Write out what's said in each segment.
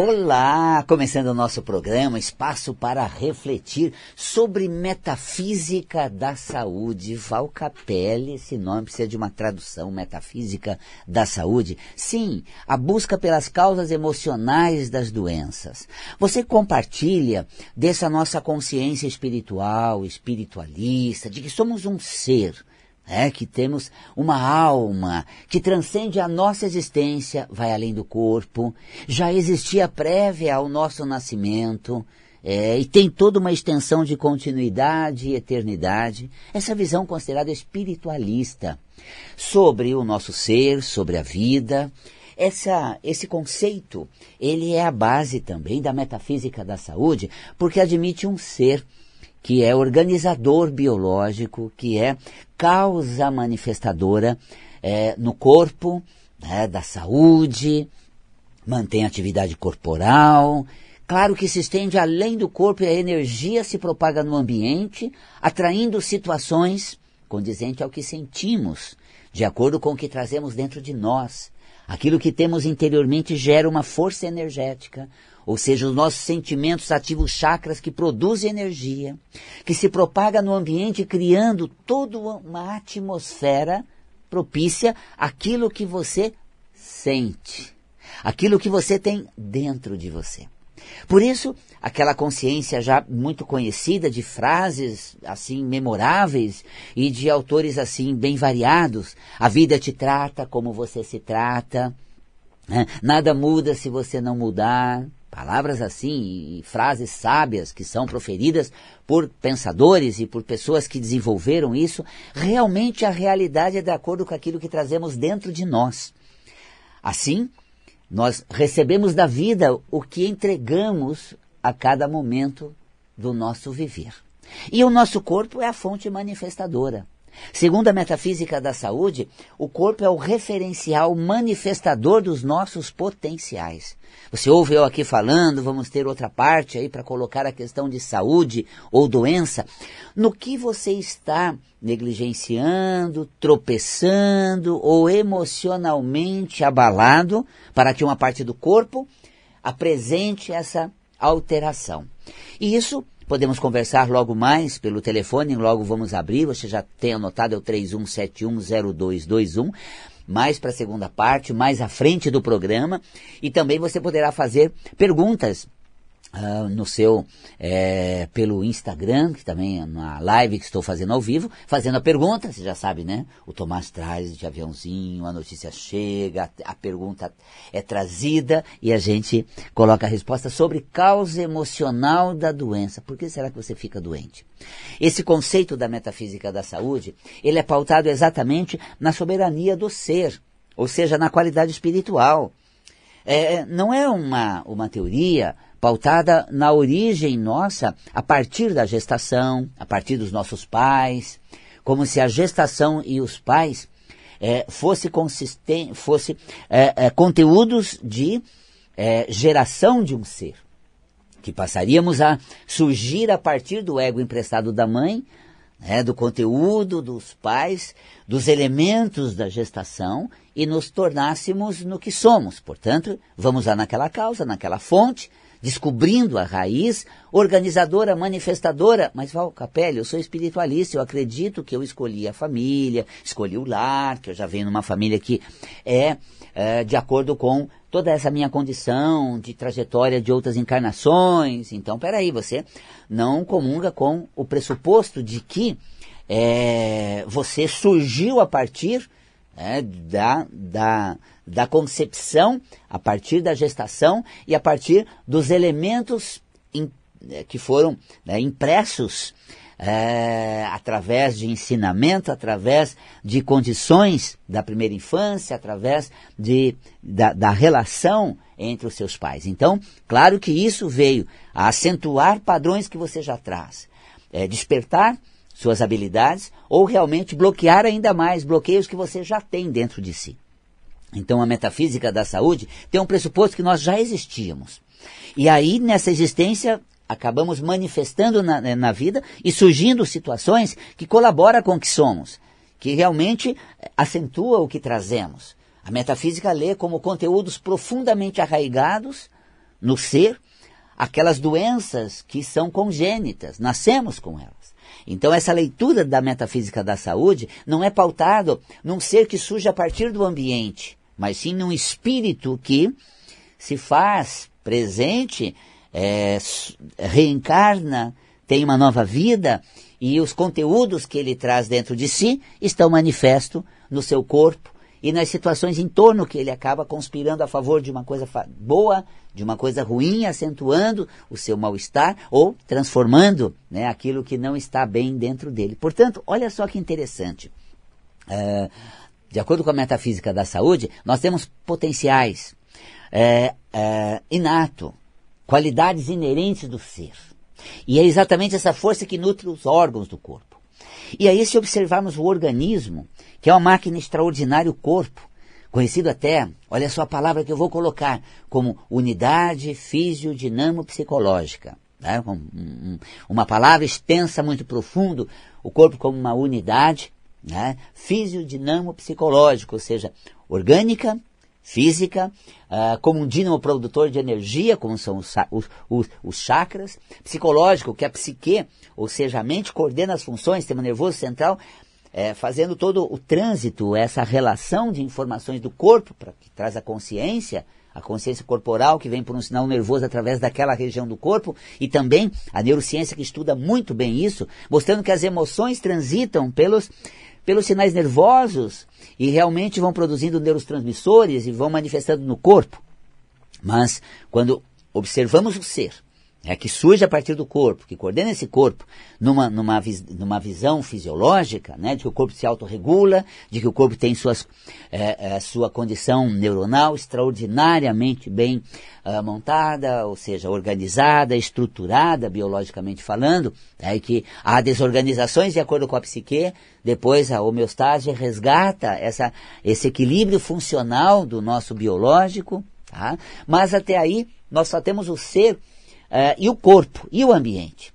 Olá! Começando o nosso programa, espaço para refletir sobre metafísica da saúde. Val Capelli, esse nome precisa de uma tradução, metafísica da saúde. Sim, a busca pelas causas emocionais das doenças. Você compartilha dessa nossa consciência espiritual, espiritualista, de que somos um ser é que temos uma alma que transcende a nossa existência, vai além do corpo, já existia prévia ao nosso nascimento, é, e tem toda uma extensão de continuidade e eternidade, essa visão considerada espiritualista sobre o nosso ser, sobre a vida. Essa, esse conceito, ele é a base também da metafísica da saúde, porque admite um ser que é organizador biológico, que é causa manifestadora é, no corpo, né, da saúde, mantém atividade corporal. Claro que se estende além do corpo e a energia se propaga no ambiente, atraindo situações condizentes ao que sentimos, de acordo com o que trazemos dentro de nós. Aquilo que temos interiormente gera uma força energética, ou seja, os nossos sentimentos ativam chakras que produzem energia, que se propaga no ambiente criando toda uma atmosfera propícia àquilo que você sente, aquilo que você tem dentro de você. Por isso, aquela consciência já muito conhecida de frases assim memoráveis e de autores assim bem variados, a vida te trata como você se trata, né? nada muda se você não mudar, Palavras assim e frases sábias que são proferidas por pensadores e por pessoas que desenvolveram isso, realmente a realidade é de acordo com aquilo que trazemos dentro de nós. Assim, nós recebemos da vida o que entregamos a cada momento do nosso viver. E o nosso corpo é a fonte manifestadora. Segundo a metafísica da saúde, o corpo é o referencial manifestador dos nossos potenciais. Você ouve eu aqui falando, vamos ter outra parte aí para colocar a questão de saúde ou doença. No que você está negligenciando, tropeçando ou emocionalmente abalado para que uma parte do corpo apresente essa alteração. E isso Podemos conversar logo mais pelo telefone, logo vamos abrir, você já tem anotado, é o 31710221, mais para a segunda parte, mais à frente do programa, e também você poderá fazer perguntas Uh, no seu, é, pelo Instagram, que também é uma live que estou fazendo ao vivo, fazendo a pergunta, você já sabe, né? O Tomás traz de aviãozinho, a notícia chega, a, a pergunta é trazida e a gente coloca a resposta sobre causa emocional da doença. Por que será que você fica doente? Esse conceito da metafísica da saúde, ele é pautado exatamente na soberania do ser, ou seja, na qualidade espiritual. É, não é uma, uma teoria pautada na origem nossa a partir da gestação, a partir dos nossos pais, como se a gestação e os pais é, fosse, fosse é, é, conteúdos de é, geração de um ser, que passaríamos a surgir a partir do ego emprestado da mãe, né, do conteúdo dos pais, dos elementos da gestação e nos tornássemos no que somos. Portanto, vamos lá naquela causa, naquela fonte, descobrindo a raiz, organizadora, manifestadora. Mas Val Capelli, eu sou espiritualista, eu acredito que eu escolhi a família, escolhi o lar, que eu já venho numa família que é, é de acordo com toda essa minha condição de trajetória de outras encarnações. Então, peraí, você não comunga com o pressuposto de que é, você surgiu a partir é, da, da, da concepção, a partir da gestação e a partir dos elementos in, é, que foram né, impressos é, através de ensinamento, através de condições da primeira infância, através de, da, da relação entre os seus pais. Então, claro que isso veio a acentuar padrões que você já traz, é, despertar suas habilidades ou realmente bloquear ainda mais bloqueios que você já tem dentro de si. Então a metafísica da saúde tem um pressuposto que nós já existíamos. E aí nessa existência acabamos manifestando na, na vida e surgindo situações que colaboram com o que somos, que realmente acentua o que trazemos. A metafísica lê como conteúdos profundamente arraigados no ser aquelas doenças que são congênitas, nascemos com elas. Então essa leitura da metafísica da saúde não é pautado num ser que surge a partir do ambiente, mas sim num espírito que se faz presente, é, reencarna, tem uma nova vida e os conteúdos que ele traz dentro de si estão manifestos no seu corpo e nas situações em torno que ele acaba conspirando a favor de uma coisa boa, de uma coisa ruim, acentuando o seu mal-estar ou transformando né, aquilo que não está bem dentro dele. Portanto, olha só que interessante. É, de acordo com a metafísica da saúde, nós temos potenciais é, é, inato, qualidades inerentes do ser. E é exatamente essa força que nutre os órgãos do corpo. E aí, se observarmos o organismo, que é uma máquina extraordinária, o corpo, conhecido até, olha só a palavra que eu vou colocar, como unidade fisiodinamo-psicológica. Né? Uma palavra extensa, muito profundo, o corpo como uma unidade né? fisiodinamo-psicológica, ou seja, orgânica, física, uh, como um dínamo produtor de energia, como são os, os, os, chakras, psicológico, que é a psique, ou seja, a mente coordena as funções, sistema nervoso central, é, fazendo todo o trânsito, essa relação de informações do corpo, para que traz a consciência, a consciência corporal que vem por um sinal nervoso através daquela região do corpo, e também a neurociência que estuda muito bem isso, mostrando que as emoções transitam pelos pelos sinais nervosos e realmente vão produzindo neurotransmissores e vão manifestando no corpo. Mas quando observamos o ser, é que surge a partir do corpo, que coordena esse corpo numa, numa, numa visão fisiológica, né, de que o corpo se autorregula, de que o corpo tem suas, é, é, sua condição neuronal extraordinariamente bem uh, montada, ou seja, organizada, estruturada, biologicamente falando, é que há desorganizações de acordo com a psique, depois a homeostase resgata essa, esse equilíbrio funcional do nosso biológico, tá? mas até aí nós só temos o ser uh, e o corpo e o ambiente.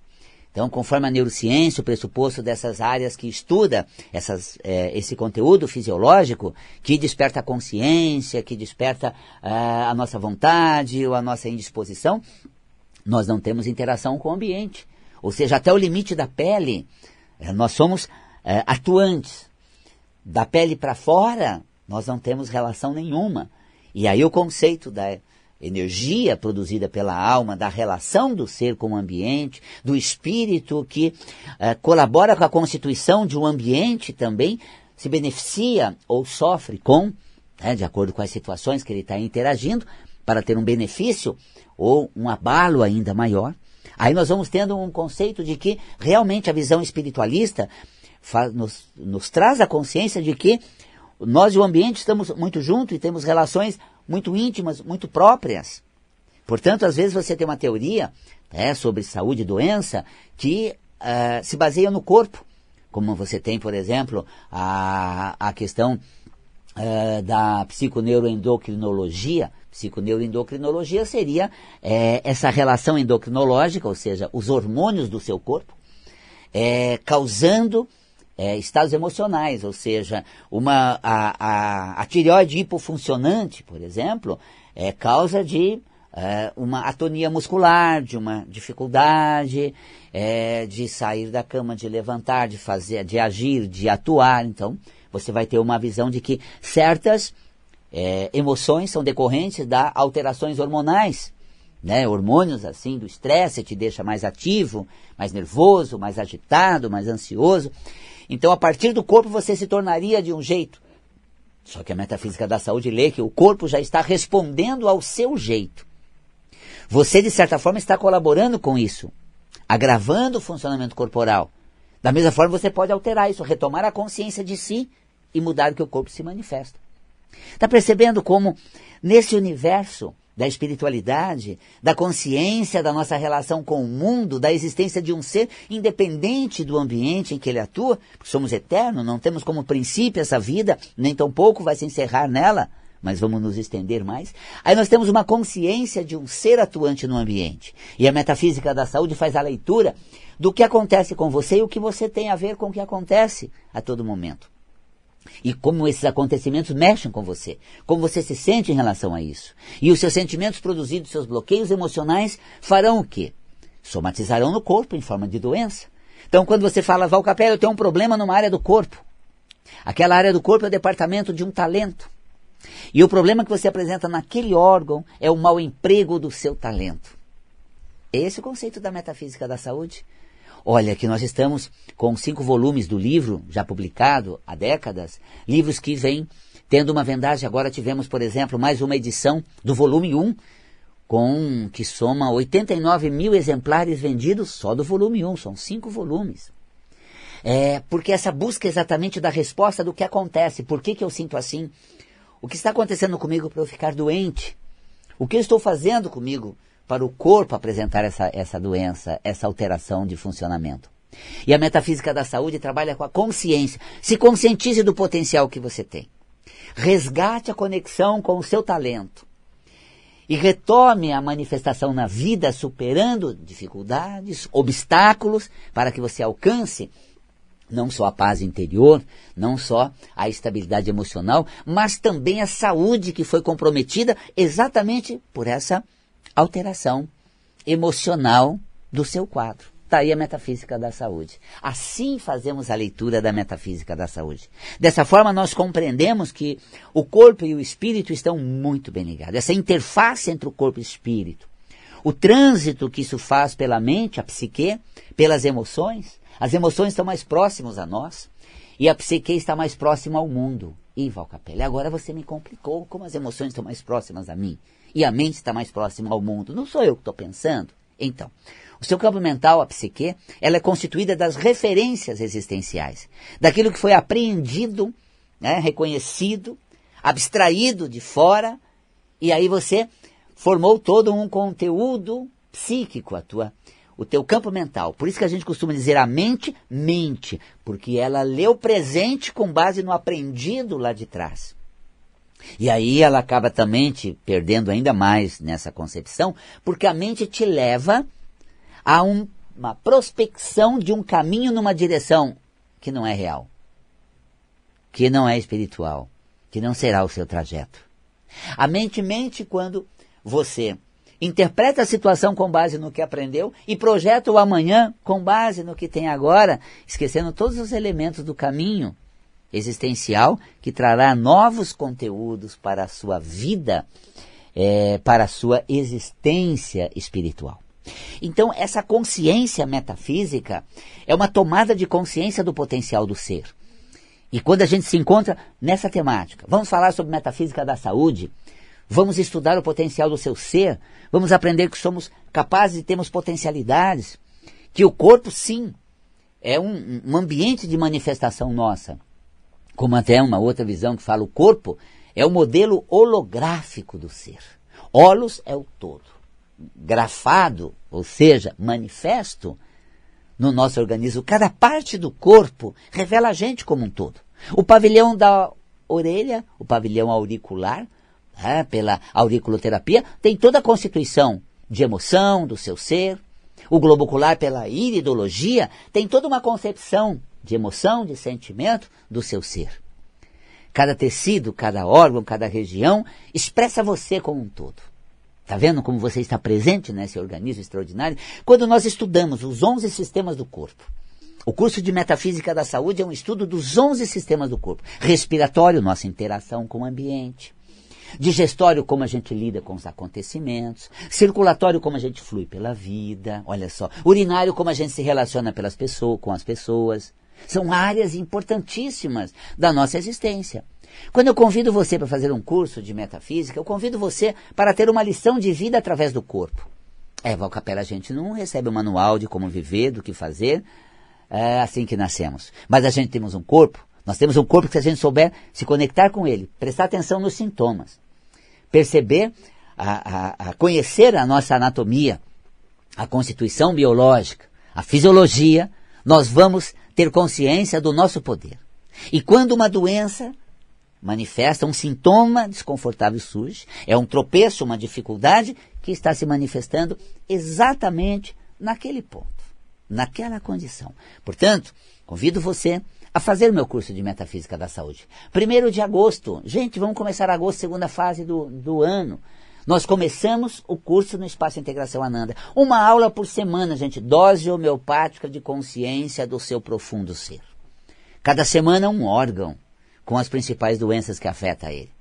Então, conforme a neurociência, o pressuposto dessas áreas que estuda essas, eh, esse conteúdo fisiológico, que desperta a consciência, que desperta uh, a nossa vontade ou a nossa indisposição, nós não temos interação com o ambiente. Ou seja, até o limite da pele, nós somos atuantes. Da pele para fora, nós não temos relação nenhuma. E aí o conceito da energia produzida pela alma, da relação do ser com o ambiente, do espírito que uh, colabora com a constituição de um ambiente também, se beneficia ou sofre com, né, de acordo com as situações que ele está interagindo, para ter um benefício ou um abalo ainda maior. Aí nós vamos tendo um conceito de que realmente a visão espiritualista faz, nos, nos traz a consciência de que nós e o ambiente estamos muito juntos e temos relações muito íntimas, muito próprias. Portanto, às vezes você tem uma teoria né, sobre saúde e doença que uh, se baseia no corpo, como você tem, por exemplo, a, a questão uh, da psiconeuroendocrinologia. Psiconeuroendocrinologia seria é, essa relação endocrinológica, ou seja, os hormônios do seu corpo, é, causando é, estados emocionais, ou seja, uma, a, a, a tireoide hipofuncionante, por exemplo, é causa de é, uma atonia muscular, de uma dificuldade é, de sair da cama, de levantar, de fazer, de agir, de atuar. Então, você vai ter uma visão de que certas é, emoções são decorrentes da alterações hormonais. Né, hormônios assim do estresse te deixa mais ativo, mais nervoso, mais agitado, mais ansioso. Então, a partir do corpo, você se tornaria de um jeito. Só que a metafísica da saúde lê que o corpo já está respondendo ao seu jeito. Você, de certa forma, está colaborando com isso, agravando o funcionamento corporal. Da mesma forma, você pode alterar isso, retomar a consciência de si e mudar o que o corpo se manifesta. Está percebendo como, nesse universo, da espiritualidade, da consciência da nossa relação com o mundo, da existência de um ser independente do ambiente em que ele atua, porque somos eternos, não temos como princípio essa vida, nem tampouco vai se encerrar nela, mas vamos nos estender mais. Aí nós temos uma consciência de um ser atuante no ambiente. E a metafísica da saúde faz a leitura do que acontece com você e o que você tem a ver com o que acontece a todo momento. E como esses acontecimentos mexem com você, como você se sente em relação a isso. E os seus sentimentos produzidos, seus bloqueios emocionais, farão o quê? Somatizarão no corpo em forma de doença. Então, quando você fala, Val Capello, eu tenho um problema numa área do corpo. Aquela área do corpo é o departamento de um talento. E o problema que você apresenta naquele órgão é o mau emprego do seu talento. Esse é o conceito da metafísica da saúde. Olha, que nós estamos com cinco volumes do livro, já publicado há décadas, livros que vêm tendo uma vendagem. Agora tivemos, por exemplo, mais uma edição do volume 1, com que soma 89 mil exemplares vendidos só do volume 1, são cinco volumes. É, porque essa busca exatamente da resposta do que acontece, por que, que eu sinto assim, o que está acontecendo comigo para eu ficar doente, o que eu estou fazendo comigo para o corpo apresentar essa, essa doença, essa alteração de funcionamento. E a metafísica da saúde trabalha com a consciência. Se conscientize do potencial que você tem. Resgate a conexão com o seu talento. E retome a manifestação na vida, superando dificuldades, obstáculos, para que você alcance não só a paz interior, não só a estabilidade emocional, mas também a saúde que foi comprometida exatamente por essa alteração emocional do seu quadro. Está aí a metafísica da saúde. Assim fazemos a leitura da metafísica da saúde. Dessa forma, nós compreendemos que o corpo e o espírito estão muito bem ligados. Essa interface entre o corpo e o espírito. O trânsito que isso faz pela mente, a psique, pelas emoções. As emoções estão mais próximas a nós e a psique está mais próxima ao mundo. E Valcapelli, agora você me complicou como as emoções estão mais próximas a mim e a mente está mais próxima ao mundo. Não sou eu que estou pensando? Então, o seu campo mental, a psique, ela é constituída das referências existenciais, daquilo que foi apreendido, né, reconhecido, abstraído de fora, e aí você formou todo um conteúdo psíquico, a tua, o teu campo mental. Por isso que a gente costuma dizer a mente mente, porque ela lê o presente com base no aprendido lá de trás. E aí ela acaba também te perdendo ainda mais nessa concepção, porque a mente te leva a um, uma prospecção de um caminho numa direção que não é real, que não é espiritual, que não será o seu trajeto. A mente mente quando você interpreta a situação com base no que aprendeu e projeta o amanhã com base no que tem agora, esquecendo todos os elementos do caminho existencial que trará novos conteúdos para a sua vida, é, para a sua existência espiritual. Então, essa consciência metafísica é uma tomada de consciência do potencial do ser. E quando a gente se encontra nessa temática, vamos falar sobre metafísica da saúde, vamos estudar o potencial do seu ser, vamos aprender que somos capazes de termos potencialidades, que o corpo, sim, é um, um ambiente de manifestação nossa como até uma outra visão que fala o corpo, é o modelo holográfico do ser. Holos é o todo. Grafado, ou seja, manifesto no nosso organismo. Cada parte do corpo revela a gente como um todo. O pavilhão da orelha, o pavilhão auricular, é, pela auriculoterapia, tem toda a constituição de emoção do seu ser. O globo ocular, pela iridologia, tem toda uma concepção de emoção, de sentimento do seu ser. Cada tecido, cada órgão, cada região expressa você como um todo. Está vendo como você está presente nesse organismo extraordinário? Quando nós estudamos os 11 sistemas do corpo, o curso de Metafísica da Saúde é um estudo dos 11 sistemas do corpo. Respiratório, nossa interação com o ambiente. Digestório, como a gente lida com os acontecimentos. Circulatório, como a gente flui pela vida. Olha só. Urinário, como a gente se relaciona pelas pessoas, com as pessoas. São áreas importantíssimas da nossa existência. Quando eu convido você para fazer um curso de metafísica, eu convido você para ter uma lição de vida através do corpo. É, Valcapela, a gente não recebe um manual de como viver, do que fazer, é assim que nascemos. Mas a gente temos um corpo, nós temos um corpo que se a gente souber se conectar com ele, prestar atenção nos sintomas, perceber, a, a, a conhecer a nossa anatomia, a constituição biológica, a fisiologia, nós vamos ter consciência do nosso poder. E quando uma doença manifesta um sintoma desconfortável surge, é um tropeço, uma dificuldade que está se manifestando exatamente naquele ponto, naquela condição. Portanto, convido você a fazer o meu curso de Metafísica da Saúde. Primeiro de agosto. Gente, vamos começar agosto, segunda fase do, do ano. Nós começamos o curso no Espaço Integração Ananda. Uma aula por semana, gente. Dose homeopática de consciência do seu profundo ser. Cada semana um órgão com as principais doenças que afetam ele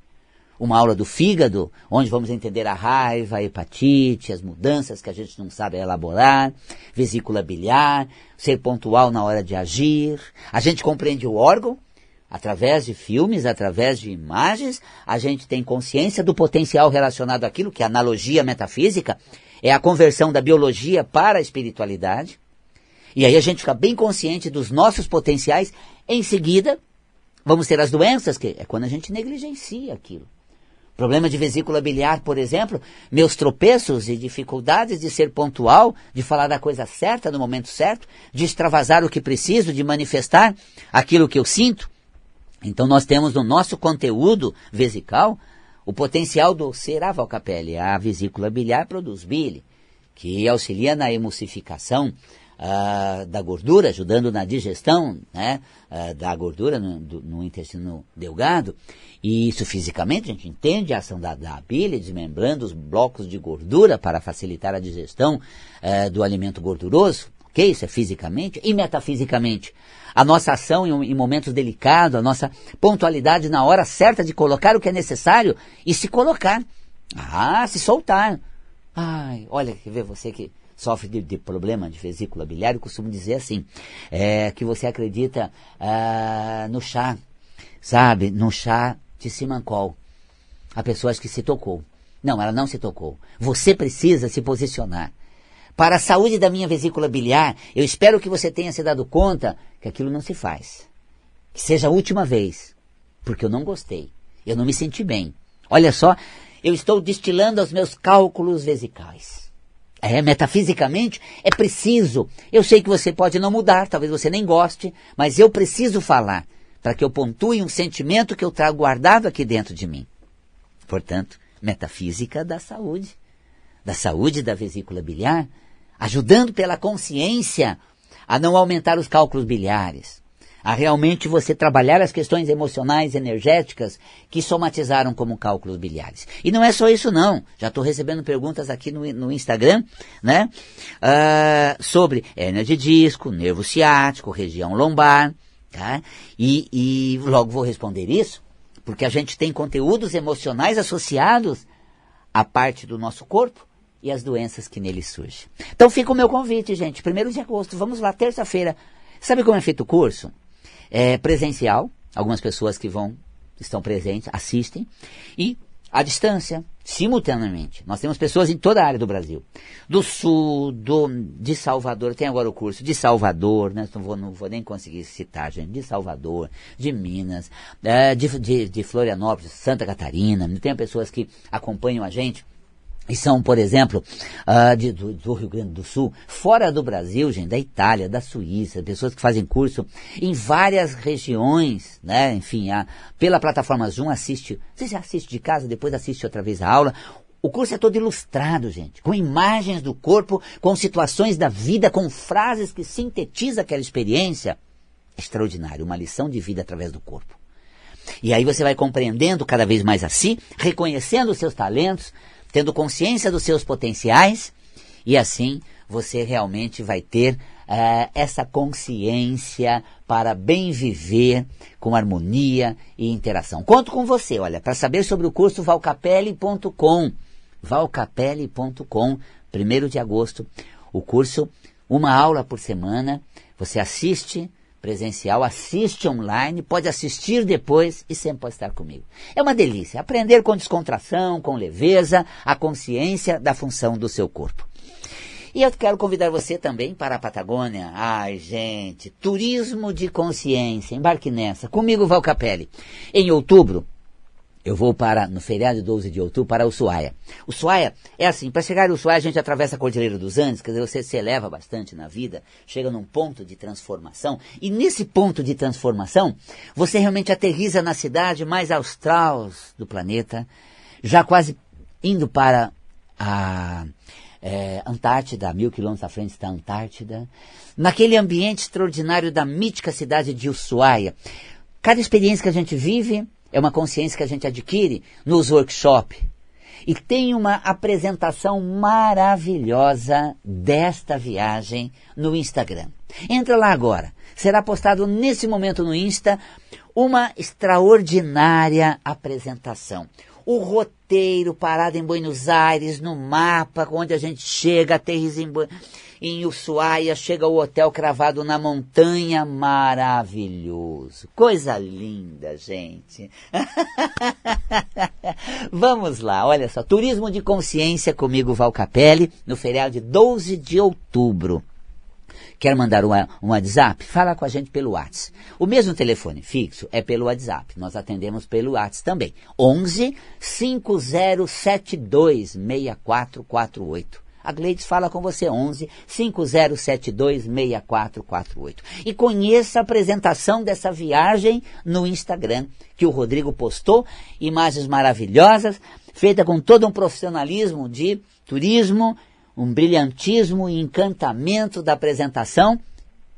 uma aula do fígado, onde vamos entender a raiva, a hepatite, as mudanças que a gente não sabe elaborar, vesícula biliar, ser pontual na hora de agir. A gente compreende o órgão através de filmes, através de imagens, a gente tem consciência do potencial relacionado àquilo, que é analogia metafísica, é a conversão da biologia para a espiritualidade. E aí a gente fica bem consciente dos nossos potenciais. Em seguida, vamos ter as doenças, que é quando a gente negligencia aquilo. Problema de vesícula biliar, por exemplo, meus tropeços e dificuldades de ser pontual, de falar da coisa certa no momento certo, de extravasar o que preciso, de manifestar aquilo que eu sinto. Então nós temos no nosso conteúdo vesical o potencial do ser a vesícula biliar produz bile, que auxilia na emulsificação uh, da gordura, ajudando na digestão né, uh, da gordura no, no, intestino delgado. E isso fisicamente, a gente entende a ação da, da bile, desmembrando os blocos de gordura para facilitar a digestão uh, do alimento gorduroso. Ok? Isso é fisicamente e metafisicamente. A nossa ação em, em momentos delicados, a nossa pontualidade na hora certa de colocar o que é necessário e se colocar. Ah, se soltar. Ai, olha, quer ver você que sofre de, de, problema de vesícula biliar, eu costumo dizer assim, é, que você acredita ah, no chá, sabe? No chá de Simancol. Há pessoas que se tocou. Não, ela não se tocou. Você precisa se posicionar. Para a saúde da minha vesícula biliar, eu espero que você tenha se dado conta que aquilo não se faz. Que seja a última vez. Porque eu não gostei. Eu não me senti bem. Olha só, eu estou destilando os meus cálculos vesicais. É, metafisicamente é preciso. Eu sei que você pode não mudar, talvez você nem goste, mas eu preciso falar para que eu pontue um sentimento que eu trago guardado aqui dentro de mim. Portanto, metafísica da saúde, da saúde da vesícula biliar, ajudando pela consciência a não aumentar os cálculos biliares, a realmente você trabalhar as questões emocionais, energéticas que somatizaram como cálculos biliares. E não é só isso não. Já estou recebendo perguntas aqui no, no Instagram, né? Uh, sobre hernia de disco, nervo ciático, região lombar, tá? E, e logo vou responder isso, porque a gente tem conteúdos emocionais associados à parte do nosso corpo e as doenças que nele surgem. Então fica o meu convite, gente. Primeiro de agosto, vamos lá, terça-feira. Sabe como é feito o curso? é, presencial, algumas pessoas que vão, estão presentes, assistem, e à distância, simultaneamente. Nós temos pessoas em toda a área do Brasil. Do sul, do, de Salvador, tem agora o curso de Salvador, né? não, vou, não vou nem conseguir citar, gente, de Salvador, de Minas, é, de, de, de Florianópolis, Santa Catarina, tem pessoas que acompanham a gente e são, por exemplo, uh, de, do, do, Rio Grande do Sul, fora do Brasil, gente, da Itália, da Suíça, pessoas que fazem curso em várias regiões, né? Enfim, a, pela plataforma Zoom assiste, você já assiste de casa, depois assiste outra vez a aula. O curso é todo ilustrado, gente, com imagens do corpo, com situações da vida, com frases que sintetizam aquela experiência. Extraordinário, uma lição de vida através do corpo. E aí você vai compreendendo cada vez mais a si, reconhecendo os seus talentos, tendo consciência dos seus potenciais, e assim você realmente vai ter uh, essa consciência para bem viver com harmonia e interação. Conto com você, olha, para saber sobre o curso valcapelli.com, valcapelli.com, 1 de agosto, o curso, uma aula por semana, você assiste, presencial, assiste online, pode assistir depois e sempre pode estar comigo. É uma delícia aprender com descontração, com leveza, a consciência da função do seu corpo. E eu quero convidar você também para a Patagônia. Ai, gente, turismo de consciência, embarque nessa. Comigo, Val Capelli. Em outubro, eu vou para, no feriado de 12 de outubro, para Ushuaia. Ushuaia é assim, para chegar ao Ushuaia a gente atravessa a Cordilheira dos Andes, quer dizer, você se eleva bastante na vida, chega num ponto de transformação, e nesse ponto de transformação, você realmente aterriza na cidade mais austral do planeta, já quase indo para a, é, Antártida, mil quilômetros à frente está a Antártida, naquele ambiente extraordinário da mítica cidade de Ushuaia. Cada experiência que a gente vive é uma consciência que a gente adquire nos workshops. E tem uma apresentação maravilhosa desta viagem no Instagram. Entra lá agora. Será postado nesse momento no Insta uma extraordinária apresentação o roteiro parado em Buenos Aires, no mapa, onde a gente chega, aterriza em, em Ushuaia, chega ao hotel cravado na montanha, maravilhoso. Coisa linda, gente. Vamos lá, olha só, turismo de consciência comigo, Val Capelli, no feriado de 12 de outubro. Quer mandar um, um WhatsApp? Fala com a gente pelo WhatsApp. O mesmo telefone fixo é pelo WhatsApp. Nós atendemos pelo WhatsApp também. 11 5072 6448. A Gleides fala com você 11 5072 6448. E conheça a apresentação dessa viagem no Instagram que o Rodrigo postou, imagens maravilhosas, feita com todo um profissionalismo de turismo um brilhantismo e encantamento da apresentação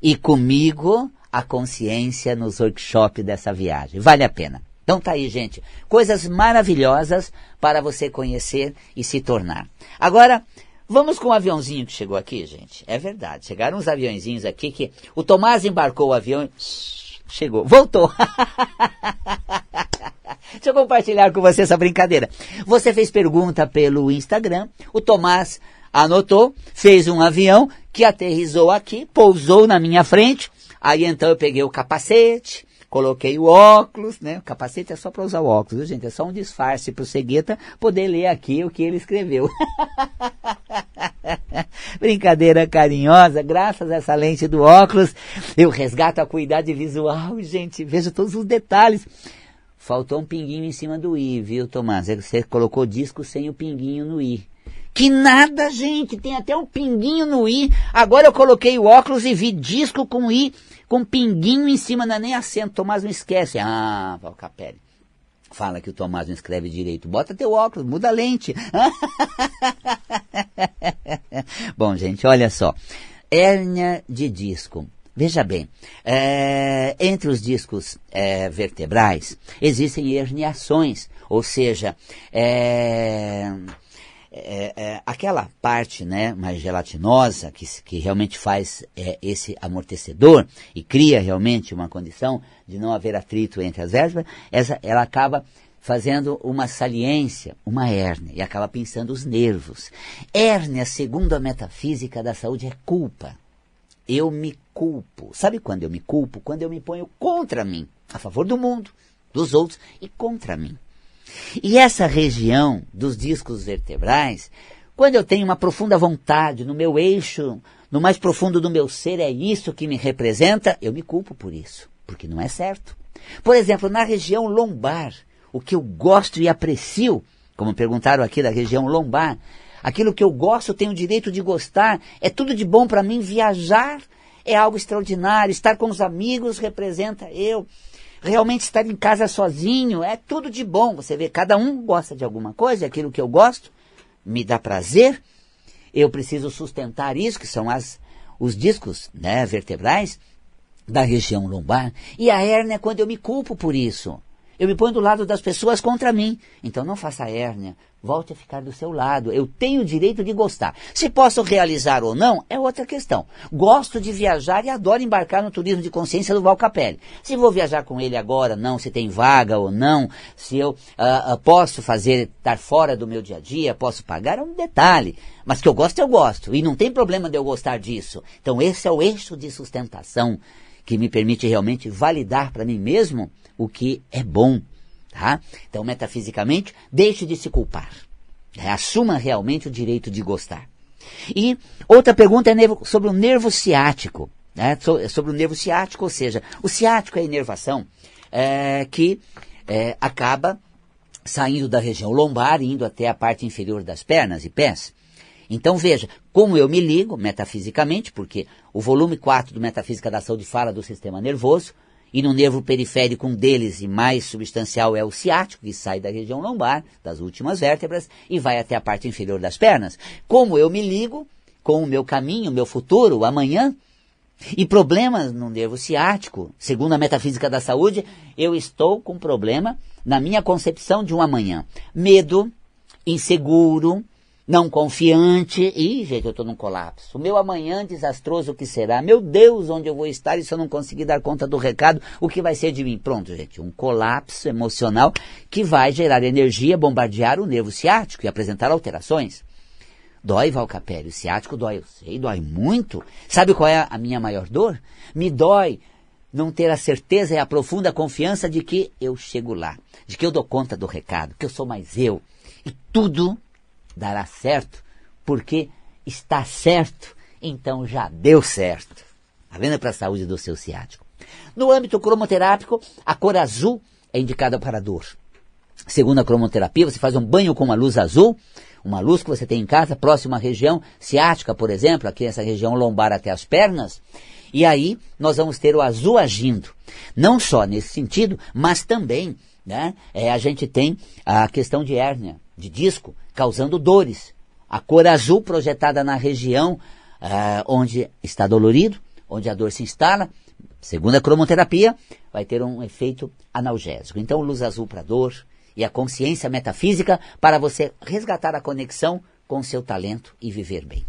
e comigo a consciência nos workshops dessa viagem. Vale a pena. Então tá aí, gente. Coisas maravilhosas para você conhecer e se tornar. Agora, vamos com o aviãozinho que chegou aqui, gente. É verdade. Chegaram uns aviãozinhos aqui que o Tomás embarcou o avião e chegou. Voltou. Deixa eu compartilhar com você essa brincadeira. Você fez pergunta pelo Instagram. O Tomás anotou, fez um avião que aterrizou aqui, pousou na minha frente. Aí então eu peguei o capacete, coloquei o óculos, né? O capacete é só para usar o óculos, viu, gente? É só um disfarce para o cegueta poder ler aqui o que ele escreveu. Brincadeira carinhosa, graças a essa lente do óculos, eu resgato a cuidade visual, gente, vejo todos os detalhes. Faltou um pinguinho em cima do i, viu, Tomás? Você colocou disco sem o pinguinho no i. Que nada, gente, tem até um pinguinho no i. Agora eu coloquei o óculos e vi disco com i, com pinguinho em cima, não é nem acento. Tomás não esquece. Ah, Valcapelli. Fala que o Tomás não escreve direito. Bota teu óculos, muda a lente. Bom, gente, olha só. Hérnia de disco. Veja bem, é, entre os discos é, vertebrais existem herniações, ou seja, é, é, é, aquela parte né, mais gelatinosa que, que realmente faz é, esse amortecedor e cria realmente uma condição de não haver atrito entre as vértebras, essa, ela acaba fazendo uma saliência, uma hérnia, e acaba pensando os nervos. Hérnia, segundo a metafísica da saúde, é culpa. Eu me culpo. Sabe quando eu me culpo? Quando eu me ponho contra mim, a favor do mundo, dos outros e contra mim. E essa região dos discos vertebrais, quando eu tenho uma profunda vontade no meu eixo, no mais profundo do meu ser, é isso que me representa, eu me culpo por isso, porque não é certo. Por exemplo, na região lombar, o que eu gosto e aprecio, como perguntaram aqui da região lombar, aquilo que eu gosto, tenho o direito de gostar, é tudo de bom para mim, viajar é algo extraordinário, estar com os amigos representa eu realmente estar em casa sozinho é tudo de bom. Você vê, cada um gosta de alguma coisa, aquilo que eu gosto me dá prazer. Eu preciso sustentar isso, que são as, os discos né, vertebrais da região lombar. E a hérnia é quando eu me culpo por isso. Eu me ponho do lado das pessoas contra mim. Então não faça hérnia. Volte a ficar do seu lado. Eu tenho o direito de gostar. Se posso realizar ou não, é outra questão. Gosto de viajar e adoro embarcar no turismo de consciência do Val Capelli. Se vou viajar com ele agora, não, se tem vaga ou não, se eu uh, uh, posso fazer, estar fora do meu dia a dia, posso pagar, é um detalhe. Mas que eu gosto, eu gosto. E não tem problema de eu gostar disso. Então esse é o eixo de sustentação que me permite realmente validar para mim mesmo o que é bom. Tá? Então, metafisicamente, deixe de se culpar. É, assuma realmente o direito de gostar. E outra pergunta é sobre o nervo ciático. Né? Sobre o nervo ciático, ou seja, o ciático é a inervação é, que é, acaba saindo da região lombar e indo até a parte inferior das pernas e pés. Então veja, como eu me ligo metafisicamente, porque o volume 4 do Metafísica da Saúde fala do sistema nervoso, E no nervo periférico, um deles e mais substancial é o ciático, que sai da região lombar, das últimas vértebras, e vai até a parte inferior das pernas. Como eu me ligo com o meu caminho, o meu futuro, o amanhã, e problemas no nervo ciático, segundo a metafísica da saúde, eu estou com problema na minha concepção de um amanhã. Medo, inseguro, não confiante. Ih, gente, eu estou num colapso. O meu amanhã desastroso o que será? Meu Deus, onde eu vou estar e se eu não conseguir dar conta do recado, o que vai ser de mim? Pronto, gente, um colapso emocional que vai gerar energia, bombardear o nervo ciático e apresentar alterações. Dói, Valcapelli, o ciático dói, eu sei, dói muito. Sabe qual é a minha maior dor? Me dói não ter a certeza e a profunda confiança de que eu chego lá, de que eu dou conta do recado, que eu sou mais eu. E tudo dará certo, porque está certo, então já deu certo. Está vendo para a saúde do seu ciático? No âmbito cromoterápico, a cor azul é indicada para dor. Segundo a cromoterapia, você faz um banho com uma luz azul, uma luz que você tem em casa, próxima à região ciática, por exemplo, aqui nessa região lombar até as pernas, e aí nós vamos ter o azul agindo. Não só nesse sentido, mas também né, é, a gente tem a questão de hérnia, de disco, causando dores. A cor azul projetada na região uh, onde está dolorido, onde a dor se instala, segundo a cromoterapia, vai ter um efeito analgésico. Então, luz azul para dor e a consciência metafísica para você resgatar a conexão com seu talento e viver bem.